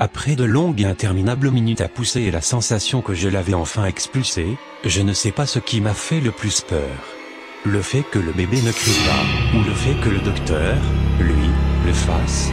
Après de longues et interminables minutes à pousser et la sensation que je l'avais enfin expulsé, je ne sais pas ce qui m'a fait le plus peur. Le fait que le bébé ne crie pas, ou le fait que le docteur, lui, le fasse.